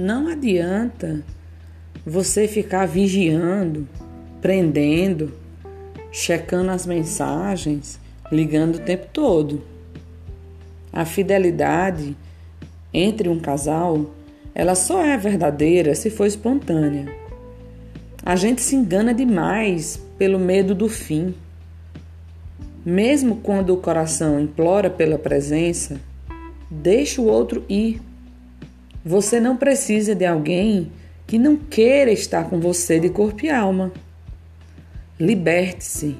Não adianta você ficar vigiando, prendendo, checando as mensagens, ligando o tempo todo. A fidelidade entre um casal, ela só é verdadeira se for espontânea. A gente se engana demais pelo medo do fim. Mesmo quando o coração implora pela presença, deixe o outro ir. Você não precisa de alguém que não queira estar com você de corpo e alma. Liberte-se